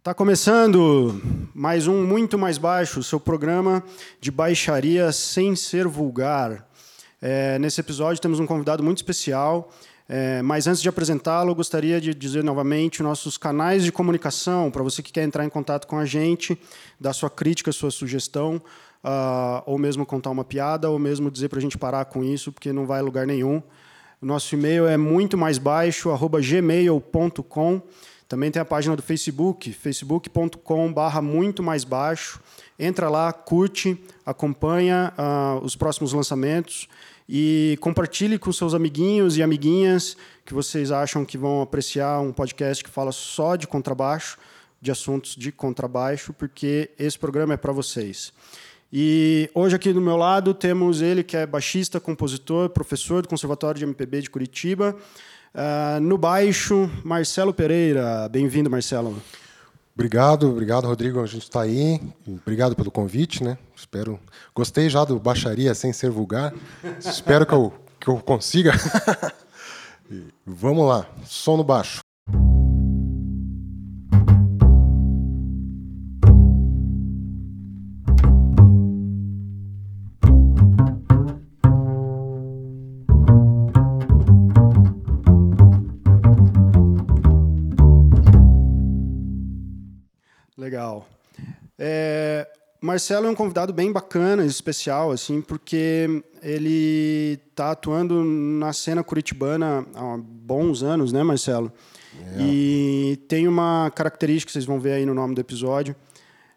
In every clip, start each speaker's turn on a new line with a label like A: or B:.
A: Está começando mais um Muito Mais Baixo, seu programa de baixaria sem ser vulgar. É, nesse episódio temos um convidado muito especial, é, mas antes de apresentá-lo, gostaria de dizer novamente nossos canais de comunicação para você que quer entrar em contato com a gente, dar sua crítica, sua sugestão, uh, ou mesmo contar uma piada, ou mesmo dizer para a gente parar com isso, porque não vai a lugar nenhum. O nosso e-mail é muito mais baixo, gmail.com. Também tem a página do Facebook, facebook.com/barra muito mais baixo. Entra lá, curte, acompanha uh, os próximos lançamentos e compartilhe com seus amiguinhos e amiguinhas que vocês acham que vão apreciar um podcast que fala só de contrabaixo, de assuntos de contrabaixo, porque esse programa é para vocês. E hoje aqui do meu lado temos ele que é baixista, compositor, professor do Conservatório de MPB de Curitiba. Uh, no baixo, Marcelo Pereira. Bem-vindo, Marcelo.
B: Obrigado, obrigado, Rodrigo. A gente está aí. Obrigado pelo convite, né? Espero. Gostei já do baixaria sem ser vulgar. Espero que eu, que eu consiga. Vamos lá, som no baixo.
A: Marcelo é um convidado bem bacana, especial, assim, porque ele está atuando na cena curitibana há bons anos, né, Marcelo? É. E tem uma característica, vocês vão ver aí no nome do episódio,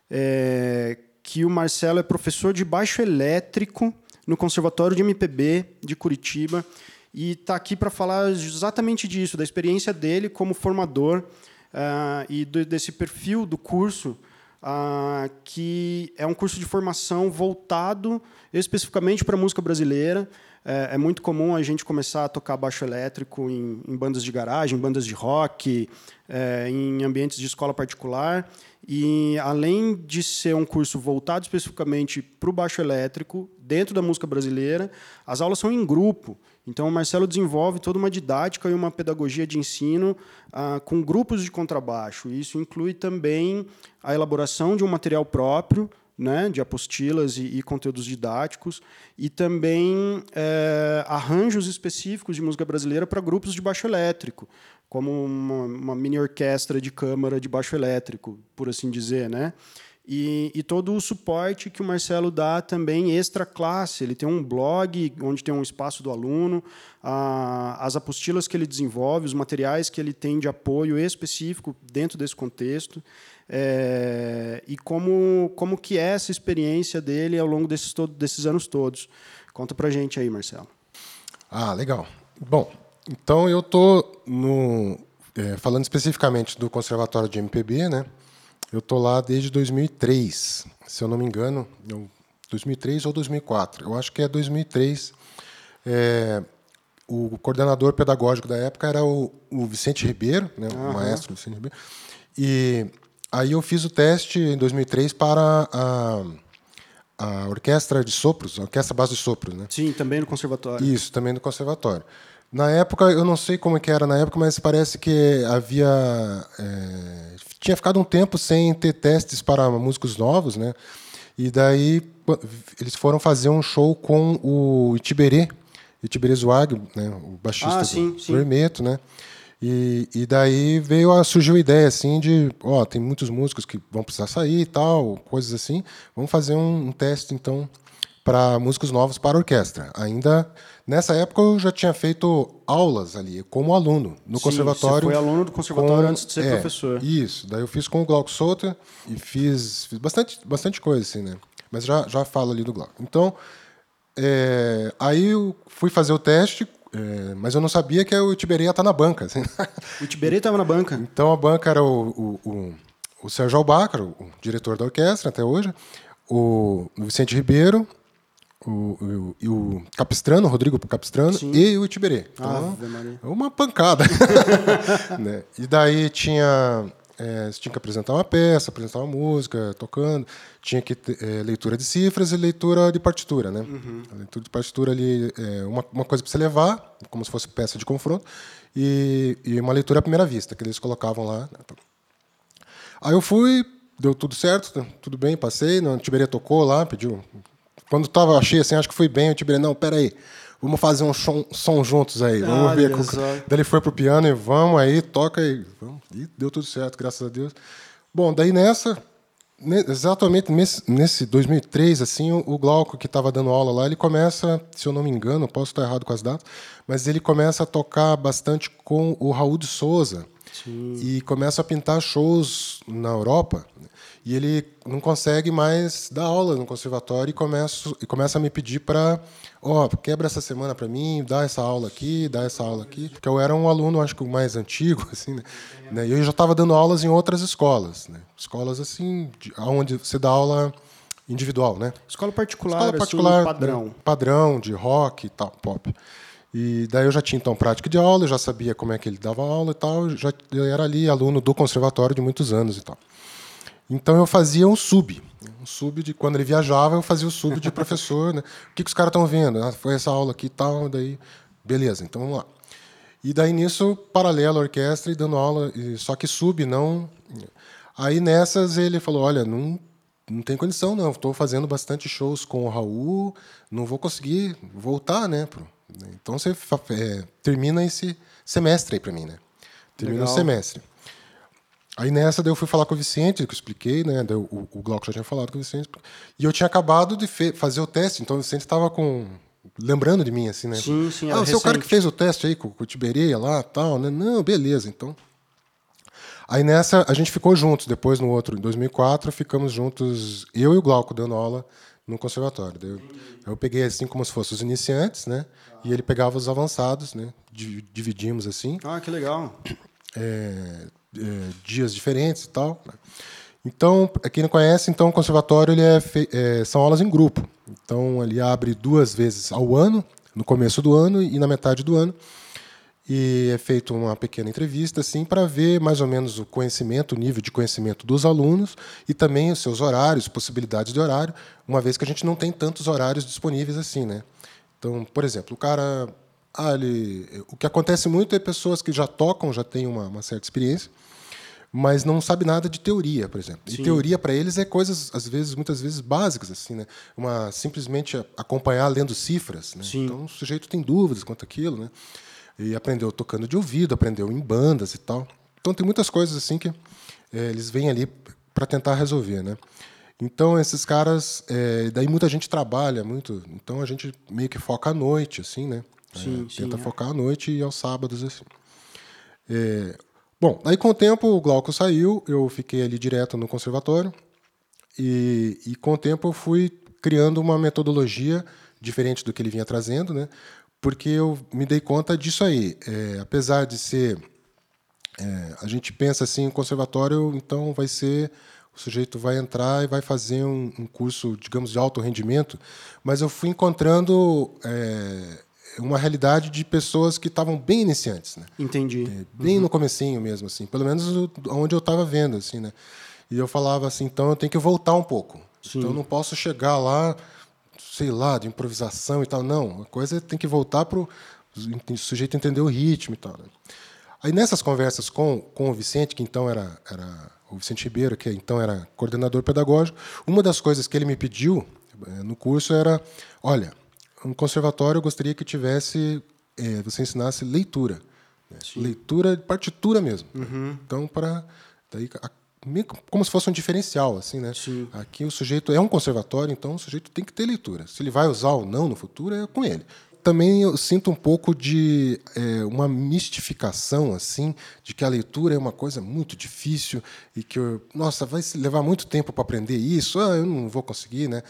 A: é, que o Marcelo é professor de baixo elétrico no Conservatório de MPB de Curitiba e está aqui para falar exatamente disso, da experiência dele como formador uh, e do, desse perfil do curso, uh, que é um curso de formação voltado especificamente para a música brasileira. É, é, muito comum a gente começar a tocar baixo elétrico em, em bandas de garagem, em bandas de rock, é, em ambientes de escola particular. E, além de ser um curso voltado especificamente para o baixo elétrico, dentro da música brasileira, as aulas são em grupo. Então, o Marcelo desenvolve toda uma didática e uma pedagogia de ensino ah, com grupos de contrabaixo. Isso inclui também a elaboração de um material próprio, né, de apostilas e, e conteúdos didáticos, e também é, arranjos específicos de música brasileira para grupos de baixo elétrico, como uma, uma mini orquestra de câmara de baixo elétrico, por assim dizer, né? E, e, todo o suporte que o Marcelo dá também extra classe. Ele tem um blog onde tem um espaço do aluno, a, as apostilas que ele desenvolve, os materiais que ele tem de apoio específico dentro desse contexto. É, e como, como que é essa experiência dele ao longo desses, todo, desses anos todos. Conta para gente aí, Marcelo.
B: Ah, legal. Bom, então eu estou é, falando especificamente do Conservatório de MPB, né? Eu tô lá desde 2003, se eu não me engano, 2003 ou 2004. Eu acho que é 2003. É, o coordenador pedagógico da época era o, o Vicente Ribeiro, né, uhum. o maestro Vicente Ribeiro. E aí eu fiz o teste em 2003 para a, a orquestra de sopros, a orquestra base de sopros, né?
A: Sim, também no conservatório.
B: Isso, também no conservatório. Na época, eu não sei como é que era na época, mas parece que havia é, tinha ficado um tempo sem ter testes para músicos novos, né? E daí eles foram fazer um show com o Itiberê, Itiberê Zuag, né? o baixista ah, sim, do sim. Hermeto, né? E, e daí veio a, surgiu a ideia assim de, ó, tem muitos músicos que vão precisar sair e tal, coisas assim. Vamos fazer um, um teste então para músicos novos para orquestra. Ainda nessa época eu já tinha feito aulas ali como aluno no Sim, conservatório.
A: Você foi aluno do conservatório com, antes de ser é, professor.
B: Isso. Daí eu fiz com o Glauco Souto e fiz, fiz bastante, bastante coisa assim, né? Mas já já falo ali do Glauco. Então é, aí eu fui fazer o teste, é, mas eu não sabia que o Tiberê ia estar na banca. Assim.
A: O Tiberê estava na banca.
B: Então a banca era o, o, o, o Sérgio Albacar, o diretor da orquestra até hoje, o Vicente Ribeiro, o, o, o Capistrano, o Rodrigo Capistrano Sim. e o Itiberê. Então, ah, uma pancada. né? E daí tinha. É, você tinha que apresentar uma peça, apresentar uma música, tocando. Tinha que ter é, leitura de cifras e leitura de partitura. Né? Uhum. A leitura de partitura ali é uma, uma coisa para você levar, como se fosse peça de confronto, e, e uma leitura à primeira vista, que eles colocavam lá. Né? Aí eu fui, deu tudo certo, tudo bem, passei, o Tiberê tocou lá, pediu. Quando tava, achei assim, acho que foi bem, o Tiberê, não, peraí, vamos fazer um som, som juntos aí, vamos
A: Ah,
B: ver.
A: olha
B: com-. Daí ele foi pro piano e vamos aí, toca e, vamos. e deu tudo certo, graças a Deus. Bom, daí nessa, ne- exatamente nesse, nesse 2003, assim, o, Glauco que estava dando aula lá, ele começa, se eu não me engano, posso estar errado com as datas, mas ele começa a tocar bastante com o Raul de Souza e começa a pintar shows na Europa. E ele não consegue mais dar aula no conservatório e começa, e começa a me pedir para, ó, quebra essa semana para mim, dá essa aula aqui, dá essa aula aqui. Porque eu era um aluno, acho que o mais antigo, assim, né? Né? E eu já estava dando aulas em outras escolas, né? Escolas assim, de, onde você dá aula individual, né?
A: Escola particular,
B: Escola
A: assim,
B: particular,
A: padrão.
B: né, padrão de rock e tal, pop. E daí eu já tinha então prática de aula, eu já sabia como é que ele dava aula e tal, já eu era ali aluno do conservatório de muitos anos e tal. Então eu fazia um sub, um sub de quando ele viajava, eu fazia o sub de professor, né? O que, que os caras estão vendo? Ah, foi essa aula aqui e tal, daí beleza, então vamos lá. E daí nisso, paralelo à orquestra e dando aula, só que sub, não. Aí nessas ele falou: olha, não, não tem condição, não. Estou fazendo bastante shows com o Raul, não vou conseguir voltar, né? pro- Então você é, termina esse semestre aí para mim, né? Termina o
A: Legal.
B: semestre. Aí nessa daí eu fui falar com o Vicente, que eu expliquei, né? daí o, o Glauco já tinha falado com o Vicente. E eu tinha acabado de fazer o teste, então o Vicente estava com lembrando de mim assim, né?
A: Sim, sim,
B: Ah, você é o cara que fez o teste aí com, com o Tiberia lá, tal, né? Não, beleza, então. Aí nessa a gente ficou juntos, depois no outro, em 2004, ficamos juntos, eu e o Glauco dando aula no conservatório. Daí Eu, eu peguei assim como se fossem os iniciantes, né? E ele pegava os avançados, né? Di- Dividimos assim
A: Ah, que legal.
B: é, é, dias diferentes e tal. né? Então, pra quem não conhece, então o conservatório ele é é, são aulas em grupo. Então, ele abre duas vezes ao ano, no começo do ano e na metade do ano. E é feita uma pequena entrevista assim para ver mais ou menos o conhecimento, o nível de conhecimento dos alunos e também os seus horários, possibilidades de horário, uma vez que a gente não tem tantos horários disponíveis assim, né? Então, por exemplo, o cara, ah, ele, o que acontece muito é pessoas que já tocam, já têm uma, uma certa experiência, mas não sabe nada de teoria, por exemplo. E teoria para eles é coisas às vezes, muitas vezes básicas assim, né? Uma simplesmente acompanhar lendo cifras, né?
A: Sim.
B: Então o sujeito tem dúvidas quanto aquilo, né? E aprendeu tocando de ouvido, aprendeu em bandas e tal. Então tem muitas coisas assim que eh, eles vêm ali para tentar resolver, né? Então esses caras, eh, daí muita gente trabalha muito, então a gente meio que foca à noite, assim, né?
A: Sim,
B: Eh,
A: sim,
B: tenta
A: é.
B: focar à noite e aos sábados assim. Bom, aí com o tempo o Glauco saiu, eu fiquei ali direto no conservatório e, e com o tempo eu fui criando uma metodologia diferente do que ele vinha trazendo, né? Porque eu me dei conta disso aí. É, apesar de ser, é, a gente pensa assim, conservatório, então vai ser o sujeito vai entrar e vai fazer um, um curso, digamos, de alto rendimento, mas eu fui encontrando é, uma realidade de pessoas que estavam bem iniciantes, né?
A: Entendi.
B: É, bem no comecinho mesmo, assim, pelo menos onde eu estava vendo, assim, né? E eu falava assim, então eu tenho que voltar um pouco. Então eu não posso chegar lá, sei lá, de improvisação e tal. Não, a coisa tem que voltar para o sujeito entender o ritmo e tal. né? Aí nessas conversas com, com o Vicente, que então era, era o Vicente Ribeiro, que então era coordenador pedagógico, uma das coisas que ele me pediu eh, no curso era, olha, um conservatório eu gostaria que tivesse, eh, você ensinasse leitura. né? Leitura de partitura mesmo. Então, para daí a- como se fosse um diferencial, assim, né?
A: Sim.
B: Aqui o sujeito é um conservatório, então o sujeito tem que ter leitura. Se ele vai usar ou não no futuro é com ele. Também eu sinto um pouco de é, uma mistificação, assim, de que a leitura é uma coisa muito difícil e que, eu, nossa, vai levar muito tempo para aprender isso, ah, eu não vou conseguir, né?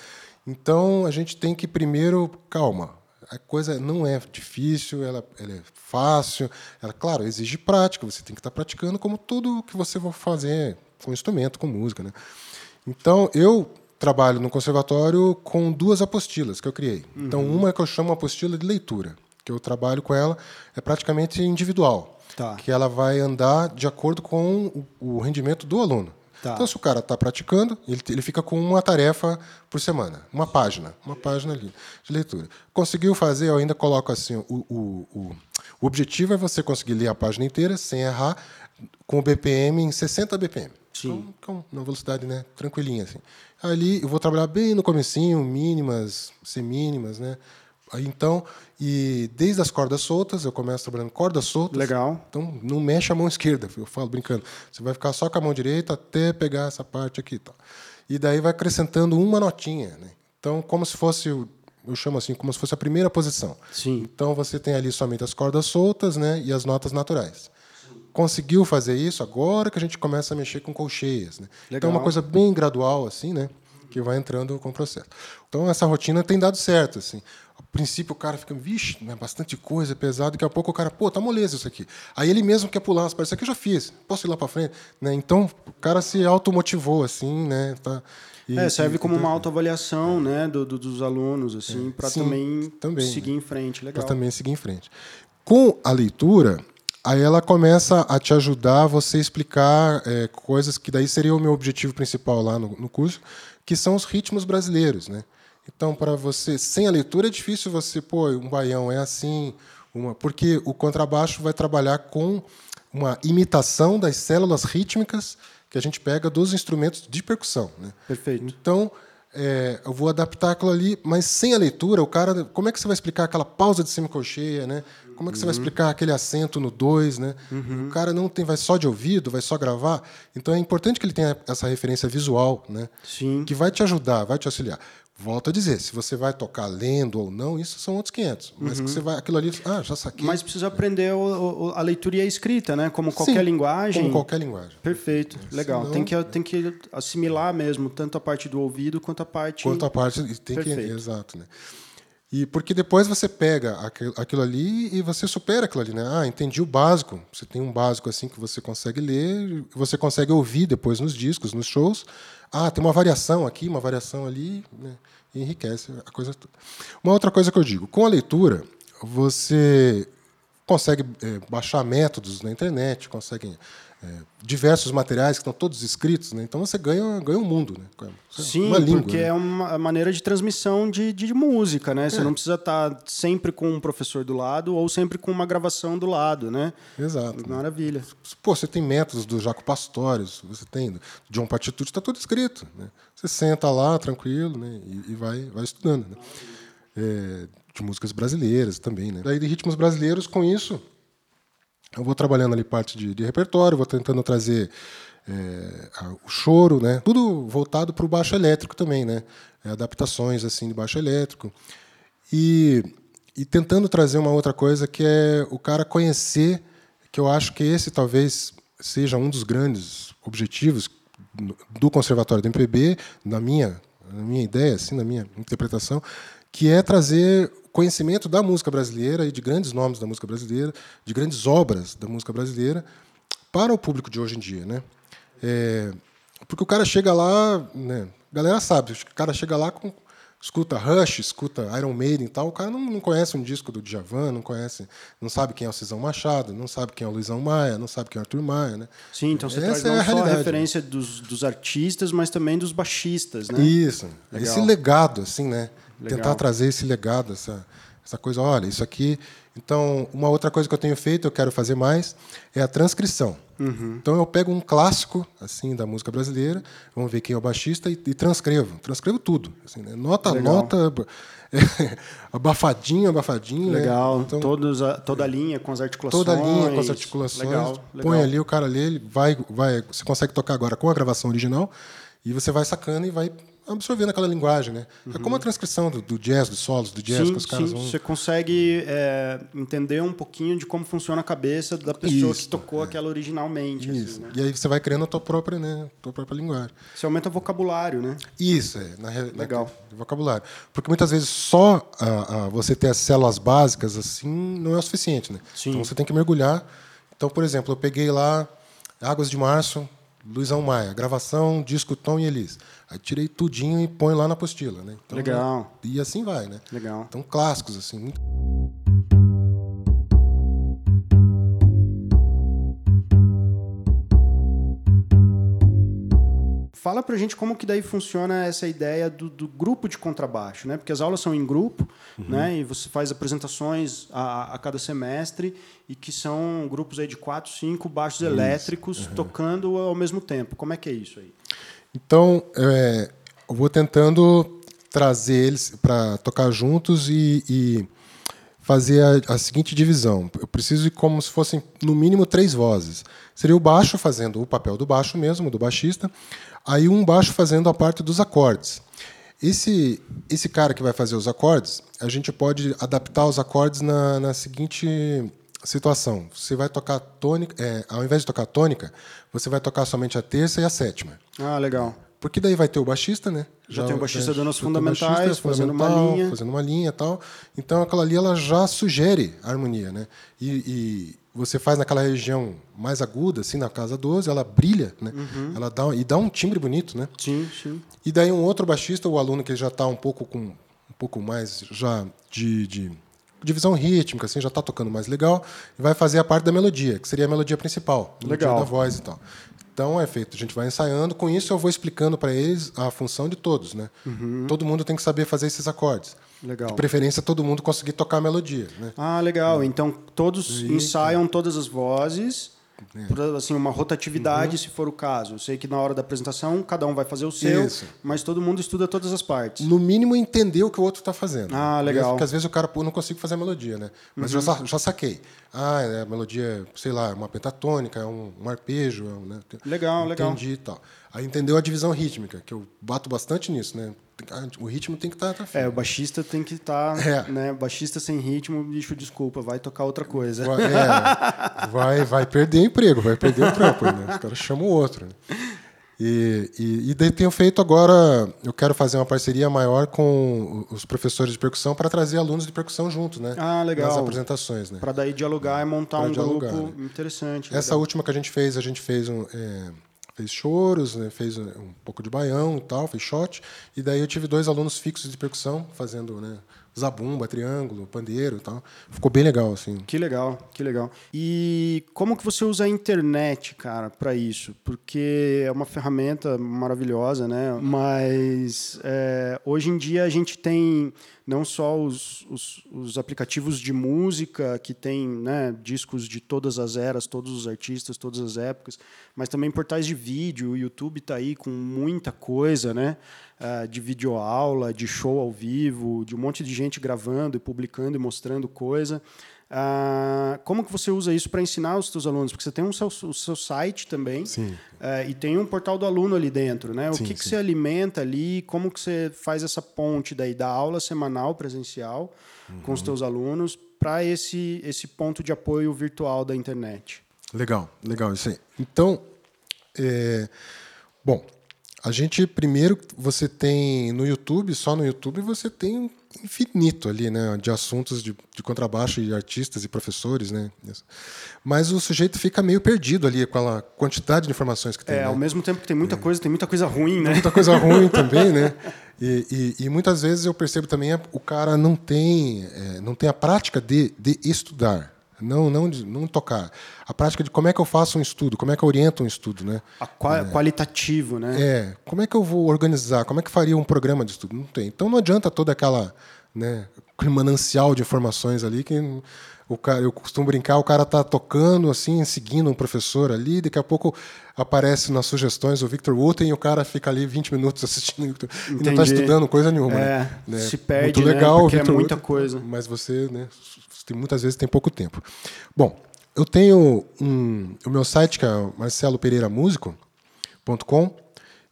B: Então a gente tem que primeiro, calma, a coisa não é difícil, ela, ela é fácil, ela, claro, exige prática, você tem que estar praticando como tudo que você vai fazer com instrumento, com música, né? Então, eu trabalho no conservatório com duas apostilas que eu criei. Então, uma é que eu chamo apostila de leitura, que eu trabalho com ela, é praticamente individual,
A: Tá.
B: que ela vai andar de acordo com o rendimento do aluno.
A: Tá.
B: Então, se o cara está praticando, ele, ele fica com uma tarefa por semana, uma página, uma página ali de leitura. Conseguiu fazer, eu ainda coloco assim, o, o, o, o objetivo é você conseguir ler a página inteira sem errar, com o BPM em 60 BPM.
A: Sim.
B: Então, uma velocidade, né, tranquilinha assim. Ali eu vou trabalhar bem no comecinho, mínimas, semínimas, né? Então, e desde as cordas soltas, eu começo trabalhando cordas soltas.
A: Legal.
B: Então, não mexe a mão esquerda, eu falo brincando. Você vai ficar só com a mão direita até pegar essa parte aqui, tá? E daí vai acrescentando uma notinha, né? Então, como se fosse eu chamo assim como se fosse a primeira posição.
A: Sim.
B: Então você tem ali somente as cordas soltas, né, e as notas naturais. Conseguiu fazer isso agora que a gente começa a mexer com colcheias, né? Então é uma coisa bem gradual assim, né, que vai entrando com o processo. Então essa rotina tem dado certo, assim. Princípio o cara fica, vixe, né, bastante coisa, pesado, daqui a pouco o cara, pô, tá moleza isso aqui. Aí ele mesmo quer pular umas partes, isso aqui eu já fiz, posso ir lá para frente, né? Então o cara se automotivou assim, né, tá
A: e, é, serve e, como uma autoavaliação né, do, do, dos alunos, assim, é, para também, também, seguir né? em frente. Legal.
B: Para também seguir em frente. Com a leitura, aí ela começa a te ajudar a você explicar é, coisas que daí seria o meu objetivo principal lá no, no curso, que são os ritmos brasileiros, né? Então, para você, sem a leitura é difícil você, pô, um baião é assim, uma, porque o contrabaixo vai trabalhar com uma imitação das células rítmicas que a gente pega dos instrumentos de percussão. Né?
A: Perfeito.
B: Então, é, eu vou adaptar aquilo ali, mas sem a leitura, o cara, como é que você vai explicar aquela pausa de semicolcheia, né? Como é que você vai uhum. explicar aquele acento no 2, né? Uhum. O cara não tem, vai só de ouvido, vai só gravar. Então é importante que ele tenha essa referência visual, né?
A: Sim.
B: Que vai te ajudar, vai te auxiliar. Volto a dizer, se você vai tocar lendo ou não, isso são outros 500. Mas uhum. que você vai, aquilo ali, ah, já saquei.
A: Mas precisa aprender o, o, a leitura e a escrita, né? Como qualquer Sim, linguagem.
B: Como qualquer linguagem.
A: Perfeito, legal. Senão... Tem, que, tem que assimilar mesmo, tanto a parte do ouvido quanto a parte.
B: Quanto a parte. Tem Perfeito. que. Exato, né? E porque depois você pega aquilo ali e você supera aquilo ali, né? Ah, entendi o básico. Você tem um básico assim que você consegue ler, você consegue ouvir depois nos discos, nos shows. Ah, tem uma variação aqui, uma variação ali, né? Enriquece a coisa toda. Uma outra coisa que eu digo, com a leitura, você consegue é, baixar métodos na internet, consegue é, diversos materiais que estão todos escritos, né? então você ganha, ganha um mundo. Né?
A: Sim, uma língua, porque né? é uma maneira de transmissão de, de música. Né? Você é. não precisa estar sempre com um professor do lado ou sempre com uma gravação do lado. Né?
B: Exato.
A: Maravilha.
B: Pô, você tem métodos do Jaco Pastorius, você tem do John Patitucci, está tudo escrito. Né? Você senta lá, tranquilo, né? e, e vai, vai estudando. Né? É, de músicas brasileiras também. Né? Daí de ritmos brasileiros, com isso eu vou trabalhando ali parte de, de repertório, vou tentando trazer é, o choro, né? Tudo voltado para o baixo elétrico também, né? É, adaptações assim de baixo elétrico e, e tentando trazer uma outra coisa que é o cara conhecer, que eu acho que esse talvez seja um dos grandes objetivos do Conservatório do MPB, na minha, na minha ideia, assim, na minha interpretação, que é trazer conhecimento da música brasileira e de grandes nomes da música brasileira, de grandes obras da música brasileira para o público de hoje em dia, né? É, porque o cara chega lá, né? A galera sabe, o cara chega lá com escuta Rush, escuta Iron Maiden e tal, o cara não, não conhece um disco do Djavan, não conhece, não sabe quem é o Cisão Machado, não sabe quem é o Luizão Maia, não sabe quem é o Arthur Maia, né?
A: Sim, então você Essa traz não é a só a referência dos, dos artistas, mas também dos baixistas, né?
B: Isso, Legal. esse legado, assim, né? Legal. Tentar trazer esse legado, essa, essa coisa, olha, isso aqui. Então, uma outra coisa que eu tenho feito, eu quero fazer mais, é a transcrição. Uhum. Então, eu pego um clássico assim da música brasileira, vamos ver quem é o baixista, e, e transcrevo. Transcrevo tudo. Assim, né? Nota nota, abafadinho, abafadinho.
A: Né? Legal. Né? Então, Todos a, toda a linha com as articulações.
B: Toda a linha com as articulações. Legal, legal. Põe ali, o cara lê, ele vai, vai. Você consegue tocar agora com a gravação original, e você vai sacando e vai absorvendo aquela linguagem, né? Uhum. É como a transcrição do, do, jazz, dos solos do jazz
A: sim,
B: que os caras
A: sim.
B: vão...
A: Você consegue é, entender um pouquinho de como funciona a cabeça da pessoa Isso, que tocou é. aquela originalmente. Assim,
B: Isso.
A: Assim, né?
B: E aí você vai criando a tua própria, né? A tua própria linguagem.
A: Você aumenta o vocabulário, né?
B: Isso, é. Na,
A: Legal.
B: Na, vocabulário. Porque muitas vezes só a, a, você ter as células básicas assim não é o suficiente, né?
A: Sim.
B: Então você tem que mergulhar. Então, por exemplo, eu peguei lá Águas de Março, Luizão Maia, gravação, disco Tom e Elis. Aí tirei tudinho e põe lá na apostila, né?
A: Então, Legal.
B: E assim vai, né?
A: Legal.
B: Então clássicos assim, muito
A: fala pra gente como que daí funciona essa ideia do, do grupo de contrabaixo, né? Porque as aulas são em grupo, uhum. né? E você faz apresentações a, a, cada semestre e que são grupos aí de quatro, cinco baixos isso. elétricos uhum. tocando ao mesmo tempo. Como é que é isso aí?
B: Então, é, eu vou tentando trazer eles para tocar juntos e, e fazer a, a, seguinte divisão. Eu preciso de como se fossem, no mínimo, três vozes. Seria o baixo fazendo o papel do baixo mesmo, do baixista, aí um baixo fazendo a parte dos acordes. Esse, esse cara que vai fazer os acordes, a gente pode adaptar os acordes na, na seguinte situação. Você vai tocar tônica, é, ao invés de tocar tônica, você vai tocar somente a terça e a sétima.
A: Ah, legal.
B: Porque daí vai ter o baixista, né?
A: Já, já tem o baixista é, dando as fundamentais, fazendo uma linha.
B: Fazendo uma linha e tal. Então aquela ali ela já sugere a harmonia, né? E, você faz naquela região mais aguda, assim, na casa 12, ela brilha, né? Uhum. Ela dá, e dá um timbre bonito, né?
A: Sim, sim.
B: E daí um outro baixista, o aluno que já está um pouco com um pouco mais já de, de divisão rítmica, assim, já está tocando mais legal, e vai fazer a parte da melodia, que seria a melodia principal, a melodia da voz e tal. Então é feito, a gente vai ensaiando, com isso eu vou explicando para eles a função de todos, né? Uhum. Todo mundo tem que saber fazer esses acordes.
A: Legal.
B: De preferência todo mundo conseguir tocar a melodia, né?
A: Ah, legal. Então todos ensaiam todas as vozes é. Por, assim, uma rotatividade, uhum. se for o caso. Eu sei que na hora da apresentação cada um vai fazer o seu, Isso. mas todo mundo estuda todas as partes.
B: No mínimo entender o que o outro está fazendo.
A: Ah, legal.
B: Porque às vezes o cara, pô, não consigo fazer a melodia, né? Mas uhum. já, já saquei. Ah, é a melodia, sei lá, é uma pentatônica, é um, um arpejo. É né?
A: Legal,
B: Entendi
A: legal.
B: Entendi e tal. Aí entendeu a divisão rítmica, que eu bato bastante nisso, né? O ritmo tem que estar tá,
A: tá É, o baixista tem que estar, é. né? Baixista sem ritmo, bicho, desculpa, vai tocar outra coisa.
B: Vai, é, vai, vai perder emprego, vai perder o trampo, né? Os caras chamam outro. Né? E, e, e daí tenho feito agora, eu quero fazer uma parceria maior com os professores de percussão para trazer alunos de percussão juntos, né?
A: Ah, legal.
B: Nas apresentações, né?
A: Para daí dialogar e montar pra um dialogar, grupo né? interessante.
B: Essa legal. última que a gente fez, a gente fez um... É, fez choros, né, fez um pouco de baião e tal, fez shot. E daí eu tive dois alunos fixos de percussão fazendo né, zabumba, triângulo, pandeiro e tal. Ficou bem legal, assim.
A: Que legal, que legal. E como que você usa a internet, cara, para isso? Porque é uma ferramenta maravilhosa, né? Mas é, hoje em dia a gente tem não só os, os, os, aplicativos de música que tem né, discos de todas as eras, todos os artistas, todas as épocas, mas também portais de vídeo. O YouTube está aí com muita coisa, né? Uh, de videoaula, de show ao vivo, de um monte de gente gravando e publicando e mostrando coisa. Uh, como que você usa isso para ensinar os seus alunos? Porque você tem um seu, o seu site também uh, e tem um portal do aluno ali dentro, né? O sim, que, que você alimenta ali? Como que você faz essa ponte daí da aula semanal presencial uhum. com os seus uhum. alunos para esse esse ponto de apoio virtual da internet?
B: Legal, legal isso aí. Então, é, bom, a gente primeiro você tem no YouTube, só no YouTube você tem infinito ali, né, de assuntos de, de contrabaixo e artistas e professores, né. Mas o sujeito fica meio perdido ali com a quantidade de informações que tem.
A: É,
B: né?
A: ao mesmo tempo que tem muita é. coisa, tem muita coisa ruim, né?
B: Muita coisa ruim também, né? E, e, e, muitas vezes eu percebo também o cara não tem, é, não tem a prática de, de estudar não não não tocar. A prática de como é que eu faço um estudo como é que eu oriento um estudo né?
A: A é, qualitativo né?
B: É como é que eu vou organizar? Como é que faria um programa de estudo? Não tem. Então não adianta toda aquela né manancial de informações ali que o cara, eu costumo brincar, o cara tá tocando assim, seguindo um professor ali, daqui a pouco aparece nas sugestões o Victor Wooten e o cara fica ali 20 minutos assistindo e não está estudando coisa nenhuma.
A: É,
B: né?
A: se perde, Muito legal, né? Porque Victor é muita Wooten, coisa.
B: Mas você, né, muitas vezes tem pouco tempo. Bom, eu tenho um, o meu site que é marcelopereiramusico.com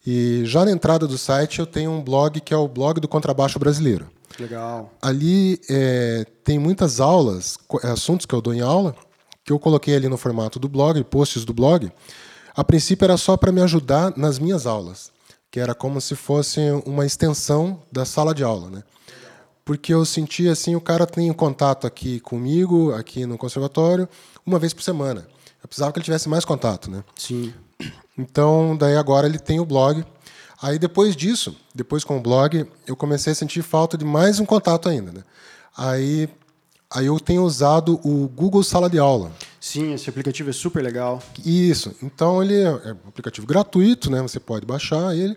B: e já na entrada do site eu tenho um blog que é o blog do contrabaixo brasileiro.
A: Legal.
B: Ali é, tem muitas aulas, assuntos que eu dou em aula, que eu coloquei ali no formato do blog, posts do blog. A princípio era só para me ajudar nas minhas aulas, que era como se fosse uma extensão da sala de aula, né? porque eu sentia assim, o cara tem contato aqui comigo, aqui no conservatório, uma vez por semana. Eu precisava que ele tivesse mais contato, né?
A: Sim.
B: Então, daí agora ele tem o blog. Aí depois disso, depois com o blog, eu comecei a sentir falta de mais um contato ainda, né? Aí, aí eu tenho usado o Google Sala de Aula.
A: Sim, esse aplicativo é super legal.
B: Isso. Então ele é é um aplicativo gratuito, né? Você pode baixar ele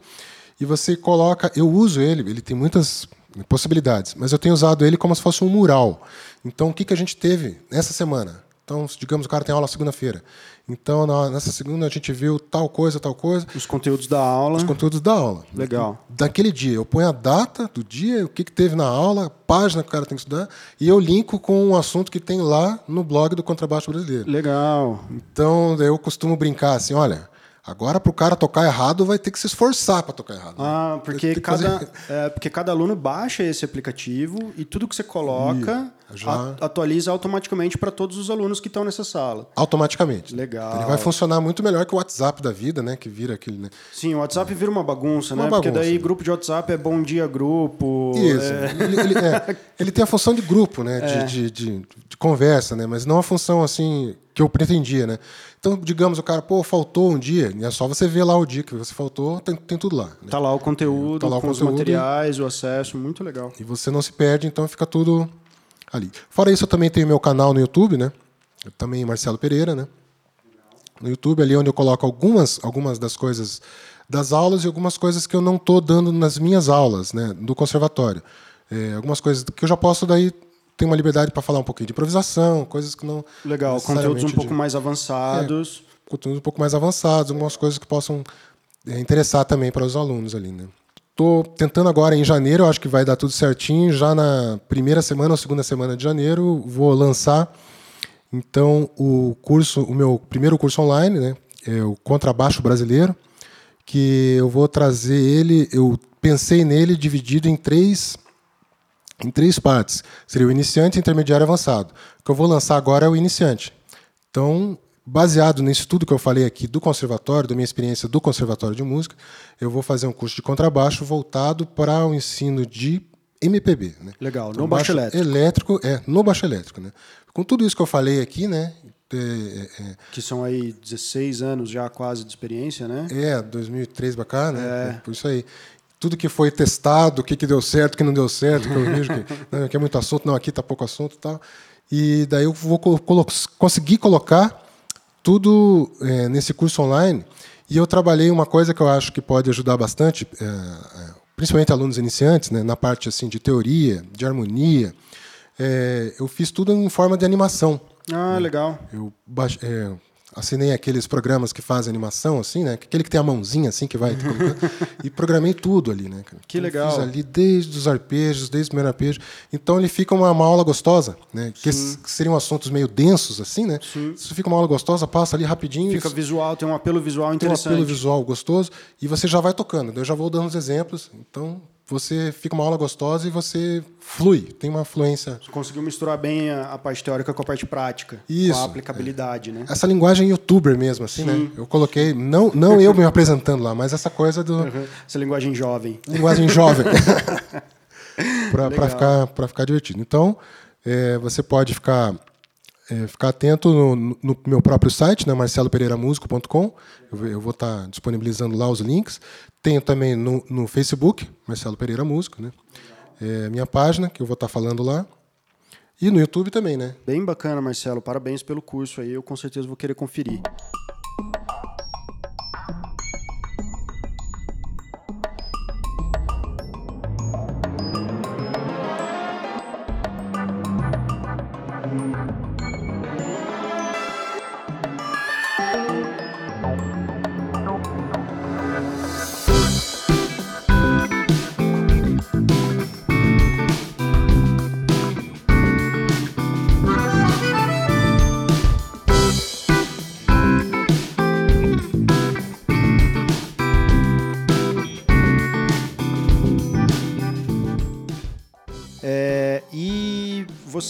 B: e você coloca. Eu uso ele. Ele tem muitas possibilidades, mas eu tenho usado ele como se fosse um mural. Então o que que a gente teve nessa semana? Então, digamos, o cara tem aula segunda-feira. Então, na- nessa segunda a gente viu tal coisa, tal coisa.
A: Os conteúdos da aula.
B: Os conteúdos da aula.
A: Legal.
B: Daquele dia, eu ponho a data do dia, o que, que teve na aula, a página que o cara tem que estudar, e eu linko com um assunto que tem lá no blog do Contrabaixo Brasileiro.
A: Legal.
B: Então, eu costumo brincar assim, olha, agora para o cara tocar errado, vai ter que se esforçar para tocar errado.
A: Ah, porque cada,
B: fazer-
A: é, porque cada aluno baixa esse aplicativo e tudo que você coloca
B: já-
A: atualiza automaticamente para todos os alunos que estão nessa sala.
B: Automaticamente.
A: Legal.
B: Ele vai funcionar muito melhor que o WhatsApp da vida, né? Que vira aquele. Né?
A: Sim, o WhatsApp vira uma bagunça,
B: Uma
A: né? Porque
B: bagunça.
A: daí grupo de WhatsApp é bom dia grupo.
B: Isso.
A: é-
B: Ele, ele- é, ele tem a função de grupo, né? De,
A: É.
B: de, de- de conversa, né? Mas não a função assim que eu pretendia, né? Então, digamos, o cara, pô, faltou um dia, e é só você ver lá o dia que você faltou, tem, tem tudo lá. né?
A: Tá lá o conteúdo,
B: Tá lá o
A: com os
B: conteúdo.
A: materiais, o acesso, muito legal.
B: E você não se perde, então fica tudo ali. Fora isso, eu também tenho meu canal no YouTube, né? Eu também Marcelo Pereira, né? No YouTube, ali onde eu coloco algumas, algumas das coisas das aulas e algumas coisas que eu não estou dando nas minhas aulas, né? Do conservatório. É, algumas coisas que eu já posso daí ter uma liberdade para falar um pouquinho de improvisação, coisas que não
A: Legal, conteúdos um pouco
B: de-
A: mais avançados.
B: conteúdos um pouco mais avançados, algumas coisas que possam é, interessar também para os alunos ali, né? Tô tentando agora em janeiro, acho que vai dar tudo certinho. Já na primeira semana ou segunda semana de janeiro, vou lançar então o curso, o meu primeiro curso online, né? É o Contrabaixo Brasileiro, que eu vou trazer ele, eu pensei nele dividido em três em três partes. Seria o iniciante, intermediário e avançado. O que eu vou lançar agora é o iniciante. Então, baseado nisso tudo que eu falei aqui do conservatório, da minha experiência do conservatório de música, eu vou fazer um curso de contrabaixo voltado para o ensino de MPB, né?
A: Legal,
B: Então,
A: no baixo elétrico.
B: elétrico, é, no baixo elétrico, né? Com tudo isso que eu falei aqui, né? É, é,
A: Que são aí 16 anos já quase de experiência, né?
B: é 2003 pra cá, né?
A: É.
B: É, Por isso aí. Tudo que foi testado, o que, que deu certo, o que não deu certo, que eu vejo que não, aqui é muito assunto, não, aqui tá pouco assunto e tal. E daí eu vou colo- conseguir colocar tudo é, nesse curso online. E eu trabalhei uma coisa que eu acho que pode ajudar bastante, é, é, principalmente alunos iniciantes, né, na parte assim de teoria, de harmonia. É, eu fiz tudo em forma de animação.
A: Ah, legal.
B: Eu baix- é, assinei aqueles programas que fazem animação, assim, né? Aquele que tem a mãozinha, assim, que vai colocando. e programei tudo ali, né?
A: Que
B: Então,
A: legal.
B: Fiz ali desde os arpejos, desde o primeiro arpejo. Então ele fica uma, uma aula gostosa, né? Que que seriam assuntos meio densos, assim, né? Isso fica uma aula gostosa, passa ali rapidinho.
A: Fica visual, tem um apelo visual
B: tem um
A: interessante.
B: apelo visual gostoso e você já vai tocando. Eu já vou dando os exemplos. Então você fica uma aula gostosa e você flui, tem uma fluência.
A: Conseguiu misturar bem a, a parte teórica com a parte prática.
B: Isso,
A: Com a aplicabilidade, né?
B: Essa linguagem youtuber mesmo, assim, né? Eu coloquei, não, não eu me apresentando lá, mas essa coisa do
A: Essa linguagem jovem.
B: linguagem jovem. para ficar, pra ficar divertido. Então, é, você pode ficar, é, ficar atento no, no meu próprio site, né, marcelopereiramusico.com. Eu, eu vou estar disponibilizando lá os links. Tenho também no, no Facebook, Marcelo Pereira Músico, né? É, minha página, que eu vou estar falando lá. E no YouTube também, né?
A: Bem bacana, Marcelo. Parabéns pelo curso aí. Eu com certeza vou querer conferir.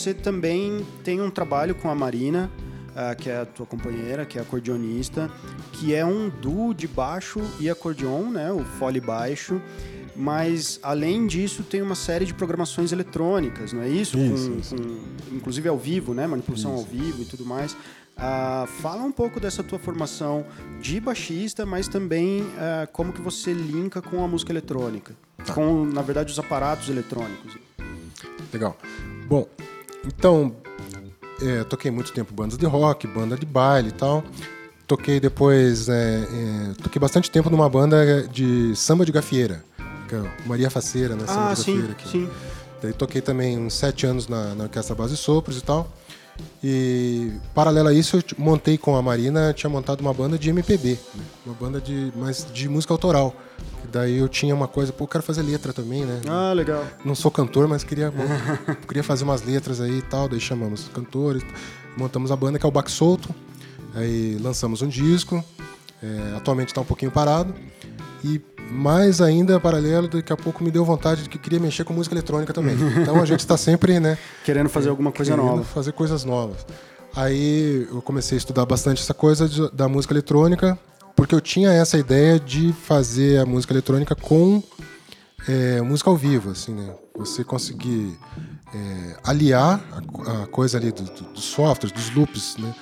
A: Você também tem um trabalho com a Marina, ah, que é a tua companheira, que é acordeonista, que é um duo de baixo e acordeon, né, o fole baixo. Mas, além disso, tem uma série de programações eletrônicas, não é isso?
B: Isso,
A: Com-
B: isso.
A: com- inclusive ao vivo, né? Manipulação ao vivo e tudo mais. Ah, fala um pouco dessa tua formação de baixista, mas também ah, como que você linka com a música eletrônica.
B: Tá.
A: Com, na verdade, os aparatos eletrônicos.
B: Legal. Bom, então, é, toquei muito tempo bandas de rock, banda de baile e tal. Toquei depois, é, é, toquei bastante tempo numa banda de samba de gafieira, que é Maria Faceira, né? Samba
A: Ah,
B: de
A: sim,
B: gafieira aqui.
A: sim.
B: Daí toquei também uns sete anos na, na Orquestra Base Sopros e tal. E paralelo a isso, eu montei com a Marina, tinha montado uma banda de MPB, né? uma banda de, mais de música autoral. Daí eu tinha uma coisa, pô, eu quero fazer letra também, né?
A: Ah, legal.
B: Não sou cantor, mas queria, queria fazer umas letras aí e tal. Daí chamamos cantores, montamos a banda que é o Baque Solto. Aí lançamos um disco. é, atualmente está um pouquinho parado. E mais ainda, paralelo, daqui a pouco me deu vontade de que queria mexer com música eletrônica também. Então a gente está sempre, né?
A: Querendo fazer alguma coisa
B: querendo
A: nova.
B: fazer coisas novas. Aí eu comecei a estudar bastante essa coisa de- da música eletrônica, porque eu tinha essa ideia de fazer a música eletrônica com é, música ao vivo, assim, né? Você conseguir é, aliar a, a coisa ali do- do- dos softwares, dos loops, né?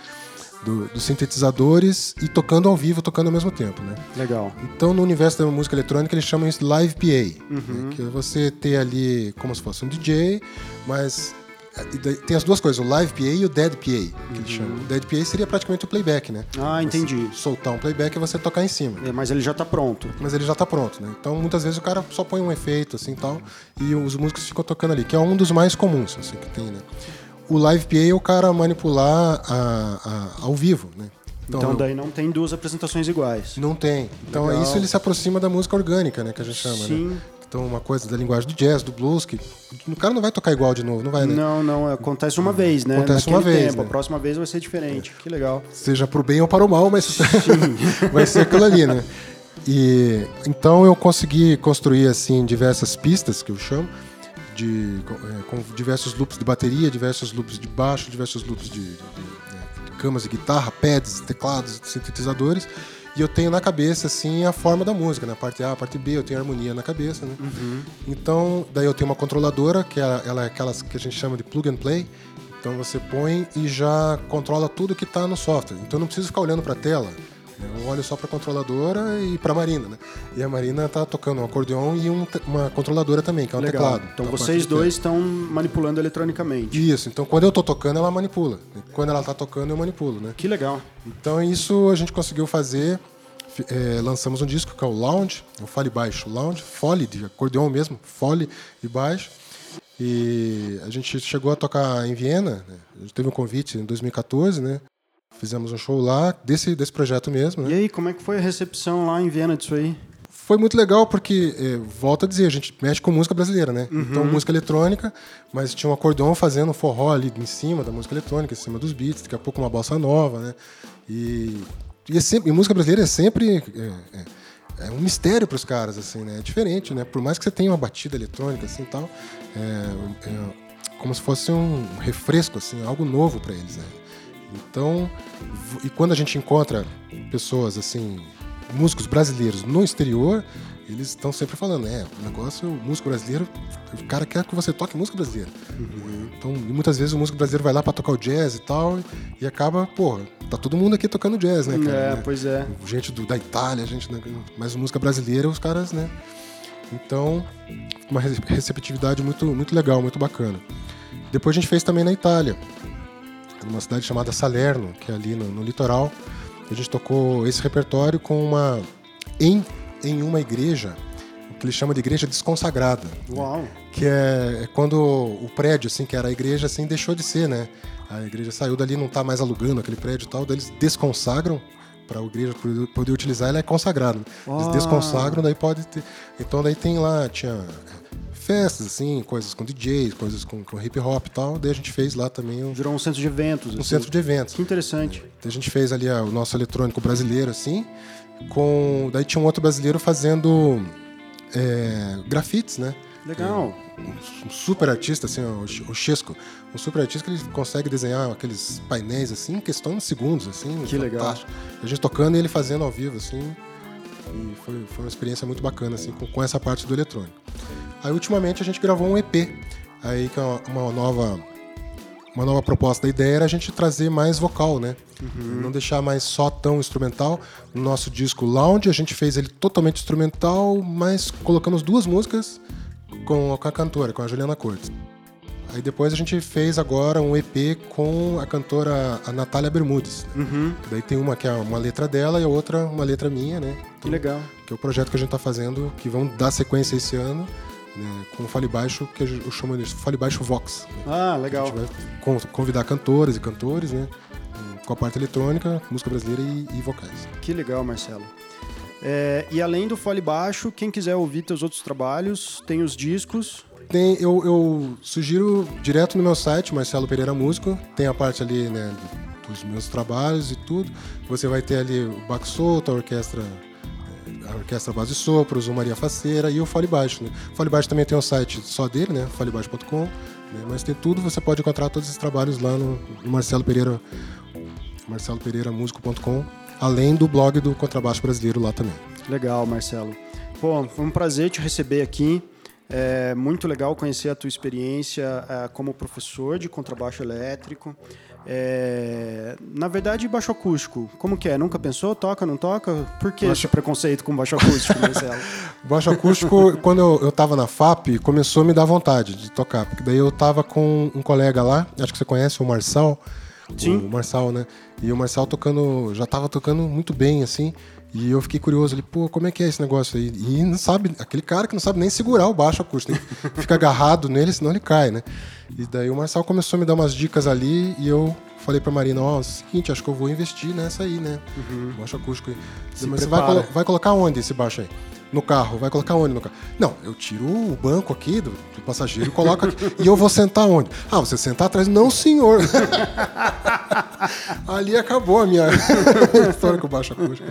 B: Do- dos sintetizadores e tocando ao vivo, tocando ao mesmo tempo, né?
A: Legal.
B: Então, no universo da música eletrônica, eles chamam isso de live PA, né? que é você ter ali como se fosse um DJ, mas tem as duas coisas, o live PA e o dead PA, que eles chamam. O dead PA seria praticamente o playback, né?
A: Ah, entendi.
B: Você soltar um playback e você tocar em cima.
A: É, mas ele já tá pronto.
B: Mas ele já tá pronto, né? Então, muitas vezes o cara só põe um efeito assim tal e os músicos ficam tocando ali, que é um dos mais comuns assim que tem, né? O live PA é o cara manipular a- a- ao vivo, né?
A: Então,
B: eu-
A: daí não tem duas apresentações iguais.
B: não tem. Então
A: Legal.
B: isso ele se aproxima da música orgânica, né? Que a gente chama,
A: Sim.
B: né? Então uma coisa da linguagem do jazz, do blues, que o cara não vai tocar igual de novo, não vai, né?
A: Não, não, acontece uma vez, né?
B: Acontece
A: Naquele
B: uma vez,
A: tempo.
B: né?
A: A próxima vez vai ser diferente. Que legal.
B: Seja pro bem ou para o mal, mas vai ser aquilo ali, né? E então eu consegui construir assim diversas pistas que eu chamo de com, é, com diversos loops de bateria, diversos loops de baixo, diversos loops de, de- de- de camas de guitarra, pads, teclados, sintetizadores. E eu tenho na cabeça assim a forma da música, na parte A, a parte B, eu tenho harmonia na cabeça, né? Então, daí eu tenho uma controladora, que é, ela é aquelas que a gente chama de plug and play. Então você põe e já controla tudo que está no software. Então eu não preciso ficar olhando para a tela. Né? Eu olho só para a controladora e para a Marina, né? E a Marina tá tocando um acordeon e um uma controladora também, que é um
A: legal.
B: teclado.
A: Então
B: parte
A: vocês dois estão manipulando eletronicamente.
B: Isso. Então quando eu tô tocando, ela manipula. Quando ela tá tocando, eu manipulo, né?
A: Que legal.
B: Então isso a gente conseguiu fazer. É, lançamos um disco que é o Lounge, o Fole Baixo Lounge, Fole de acordeon mesmo, Fole e baixo. E a gente chegou a tocar em Viena, né? a gente teve um convite em 2014, né? Fizemos um show lá desse, desse projeto mesmo, né?
A: E aí, como é que foi a recepção lá em Viena disso aí?
B: Foi muito legal porque, é, volto a dizer, a gente mexe com música brasileira, né?
A: Uhum.
B: Então, música eletrônica, mas tinha um acordeon fazendo um forró ali em cima da música eletrônica, em cima dos beats, daqui a pouco uma bossa nova, né? E, e, é sempre, e música brasileira é sempre é, é- é um mistério para os caras, assim, né? É diferente, né? Por mais que você tenha uma batida eletrônica, assim, tal, é, é como se fosse um refresco, assim, algo novo para eles, né? Então, e quando a gente encontra pessoas assim, músicos brasileiros no exterior, eles estão sempre falando, é, o negócio, o músico brasileiro, o cara quer que você toque música brasileira. Então, e muitas vezes o músico brasileiro vai lá para tocar o jazz e tal, e acaba, pô, tá todo mundo aqui tocando jazz, né, cara?
A: é,
B: né?
A: pois é.
B: gente do- da Itália, gente, né, mas música brasileira, os caras, né? Então, uma re- receptividade muito, muito legal, muito bacana. Depois a gente fez também na Itália, numa cidade chamada Salerno, que é ali no, no litoral. A gente tocou esse repertório com uma em em uma igreja, o que eles chamam de igreja desconsagrada
A: Uau.
B: que é, é quando o prédio, assim, que era a igreja, assim, deixou de ser, né? A igreja saiu dali, não tá mais alugando aquele prédio e tal, daí eles desconsagram para a igreja poder- utilizar, ela é consagrado. Eles desconsagram, daí pode ter. Então daí tem lá, tinha festas, assim, coisas com DJs, coisas com, com hip hop e tal, daí a gente fez lá também um,
A: Virou um centro de eventos.
B: um
A: assim.
B: centro de eventos.
A: Que interessante.
B: A gente fez ali ah, o nosso eletrônico brasileiro, assim, com. Daí tinha um outro brasileiro fazendo é, grafites, né?
A: Legal.
B: um super artista, assim, o Ch- o Chesco, um super artista que ele consegue desenhar aqueles painéis assim em questão de segundos, assim.
A: Que legal.
B: fantástico. A gente tocando e ele fazendo ao vivo, assim. E foi, foi uma experiência muito bacana, assim, com, com essa parte do eletrônico. Aí, ultimamente, a gente gravou um EP. Aí, que é uma, uma nova uma nova proposta da ideia era a gente trazer mais vocal, né? Não deixar mais só tão instrumental. No nosso disco Lounge, a gente fez ele totalmente instrumental, mas colocamos duas músicas com, com a cantora, com a Juliana Cortes. Aí depois a gente fez agora um EP com a cantora a Natália Bermudes.
A: Uhum.
B: Daí tem uma que é uma letra dela e a outra uma letra minha, né?
A: Que legal.
B: Que é o projeto que a gente está fazendo, que vão dar sequência esse ano, né, com o Fale Baixo, que eu chamo de Fale Baixo Vox. né?
A: Ah,
B: A
A: legal.
B: gente vai con- convidar cantoras e cantores, né? Com a parte eletrônica, música brasileira e, e vocais.
A: Que legal, Marcelo. É, e além do Fole Baixo, quem quiser ouvir teus outros trabalhos, tem os discos.
B: Tem, eu, eu sugiro direto no meu site, Marcelo Pereira Músico, tem a parte ali, né, do- dos meus trabalhos e tudo. Você vai ter ali o Solto, a orquestra, a orquestra Base Sopros, o Maria Faceira e o Fole Baixo. Né? O Fole Baixo também tem um site só dele, né, folebaixo.com, né, mas tem tudo, você pode encontrar todos esses trabalhos lá no, no Marcelo Pereira, marcelopereiramusico.com, além do blog do Contrabaixo Brasileiro lá também.
A: Legal, Marcelo. Pô, foi um prazer te receber aqui. É muito legal conhecer a tua experiência é, como professor de contrabaixo elétrico. É, na verdade, baixo acústico. Como que é? Nunca pensou? Toca, não toca? Por que esse preconceito com baixo acústico, Marcelo?
B: Baixo acústico, quando eu, eu tava na FAP, começou a me dar vontade de tocar. Porque daí eu tava com um colega lá, acho que você conhece, o Marçal.
A: Sim.
B: O Marçal, né? E o Marçal tocando, já tava tocando muito bem, assim. E eu fiquei curioso, ele, pô, como é que é esse negócio aí? E não sabe, aquele cara que não sabe nem segurar o baixo acústico, fica agarrado nele, senão ele cai, né? E daí o Marçal começou a me dar umas dicas ali e eu falei pra Marina, ó, é o seguinte, acho que eu vou investir nessa aí, né? Baixo acústico aí. Mas você vai,
A: prepara.
B: vai colocar onde esse baixo aí? No carro, vai colocar onde no carro? Não, eu tiro o banco aqui do, do passageiro e coloco aqui. e eu vou sentar onde? Ah, você sentar atrás? Não, senhor. Ali acabou a minha história com o baixo acústico.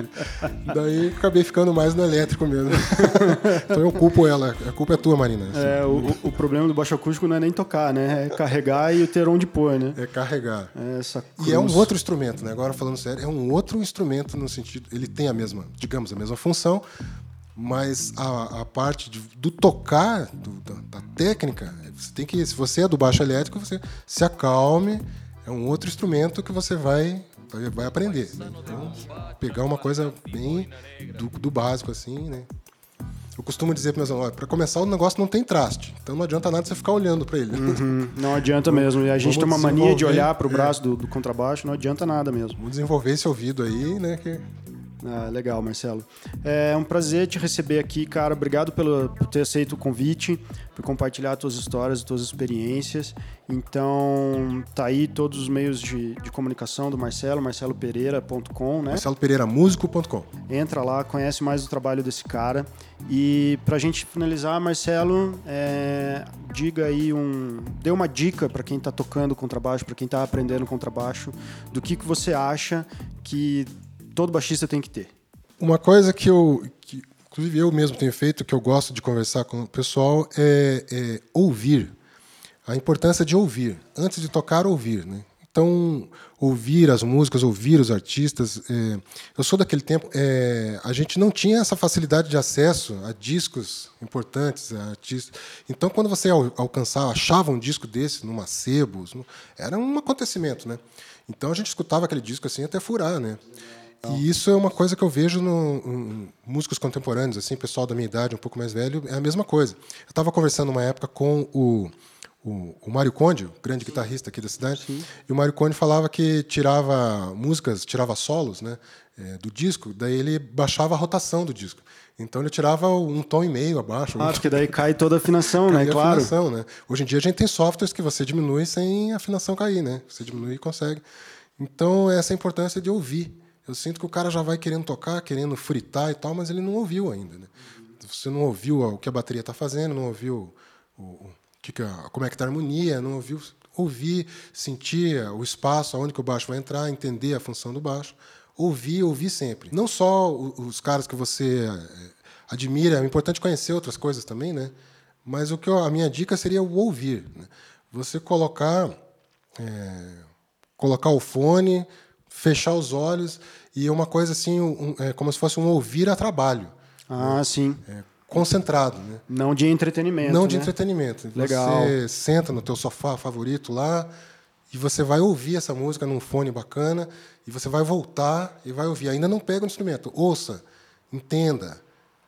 B: Daí acabei ficando mais no elétrico mesmo. então eu culpo ela. A culpa é tua, Marina. assim.
A: É, o, o- problema do baixo acústico não é nem tocar, né? É carregar e ter onde pôr, né?
B: É carregar.
A: É Essa
B: E é um outro instrumento, né? Agora falando sério, é um outro instrumento no sentido, ele tem a mesma, digamos, a mesma função, mas a, a parte de- do tocar, do- da, da técnica, você tem que, se você é do baixo elétrico, você se acalme, é um outro instrumento que você vai vai, vai aprender. né? Então, pegar uma coisa bem do, do básico assim, né? Eu costumo dizer para meus alunos, para começar o negócio não tem traste, então não adianta nada você ficar olhando para ele. né?
A: Hum, Não adianta mesmo. E a gente tem uma mania de olhar para o braço do, do contrabaixo, não adianta nada mesmo.
B: Vamos desenvolver esse ouvido aí, né? Que
A: Ah, legal, Marcelo. É um prazer te receber aqui, cara. Obrigado pelo, por ter aceito o convite, por compartilhar tuas histórias, tuas experiências. Então, tá aí todos os meios de, de comunicação do Marcelo, marcelopereira.com, né?
B: marcelopereiramusico.com.
A: Entra lá, conhece mais o trabalho desse cara. E pra gente finalizar, Marcelo, é, diga aí um. Dê uma dica para quem tá tocando contrabaixo, para quem tá aprendendo contrabaixo, do que, que você acha que todo baixista tem que ter.
B: Uma coisa que eu, que, inclusive eu mesmo tenho feito, que eu gosto de conversar com o pessoal, é, é ouvir. A importância de ouvir. Antes de tocar, ouvir. Né? Então, ouvir as músicas, ouvir os artistas. é, eu sou daquele tempo, é, a gente não tinha essa facilidade de acesso a discos importantes, a artistas. Então, quando você al- alcançava, achava um disco desse numa sebos, no- era um acontecimento. Né? Então, a gente escutava aquele disco assim até furar. Né? E isso é uma coisa que eu vejo no, em músicos contemporâneos, assim, pessoal da minha idade, um pouco mais velho, é a mesma coisa. Eu estava conversando uma época com o, o, o Mário Conde, o grande guitarrista aqui da cidade, e o Mário Conde falava que tirava músicas, tirava solos né, é, do disco, daí ele baixava a rotação do disco. Então ele tirava um tom e meio abaixo.
A: Ah,
B: um
A: porque daí cai toda a afinação, né?
B: a
A: Claro.
B: afinação, né? Hoje em dia a gente tem softwares que você diminui sem a afinação cair, né? Você diminui e consegue. Então, essa é a importância de ouvir. Eu sinto que o cara já vai querendo tocar, querendo fritar e tal, mas ele não ouviu ainda, né? Você não ouviu o que a bateria está fazendo, não ouviu o, o que que como é que está a harmonia, não ouviu ouvir, sentir o espaço aonde que o baixo vai entrar, entender a função do baixo. Ouvir, ouvir sempre. Não só os caras que você eh, admira, é importante conhecer outras coisas também, né? Mas o que eu- a minha dica seria o ouvir. né? Você colocar, é, colocar o fone, fechar os olhos e uma coisa assim, um- é, como se fosse um ouvir a trabalho,
A: Ah, sim.
B: é, concentrado, né?
A: Não de entretenimento.
B: Não de
A: né?
B: entretenimento.
A: Legal.
B: Você senta no teu sofá favorito lá e você vai ouvir essa música num fone bacana e você vai voltar e vai ouvir. Ainda não pega o instrumento. Ouça, entenda.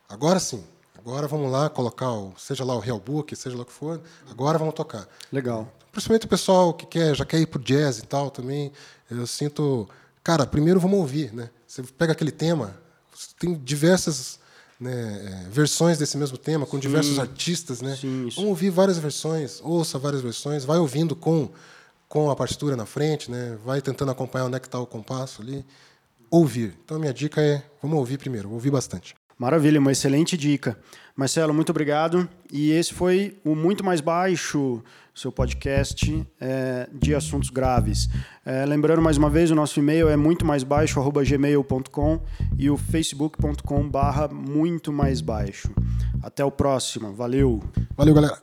B: Agora sim. agora vamos lá colocar, o, seja lá o Real Book, seja lá o que for, agora vamos tocar.
A: Legal.
B: Principalmente o pessoal que quer, já quer ir pro jazz e tal também, eu sinto, cara, primeiro vamos ouvir, né? Você pega aquele tema, tem diversas né, é, versões desse mesmo tema, com Sim. diversos artistas, né? Sim, vamos ouvir várias versões, ouça várias versões, vai ouvindo com, com a partitura na frente, né? Vai tentando acompanhar onde é que está o compasso ali. Ouvir. Então a minha dica é, vamos ouvir primeiro, ouvir bastante.
A: Maravilha, uma excelente dica. Marcelo, muito obrigado. E esse foi o Muito Mais Baixo, seu podcast é, de assuntos graves. É, lembrando mais uma vez, o nosso e-mail é muito mais baixo gmail.com e o facebook.com barra muito mais baixo. Até o próximo. Valeu.
B: Valeu, galera.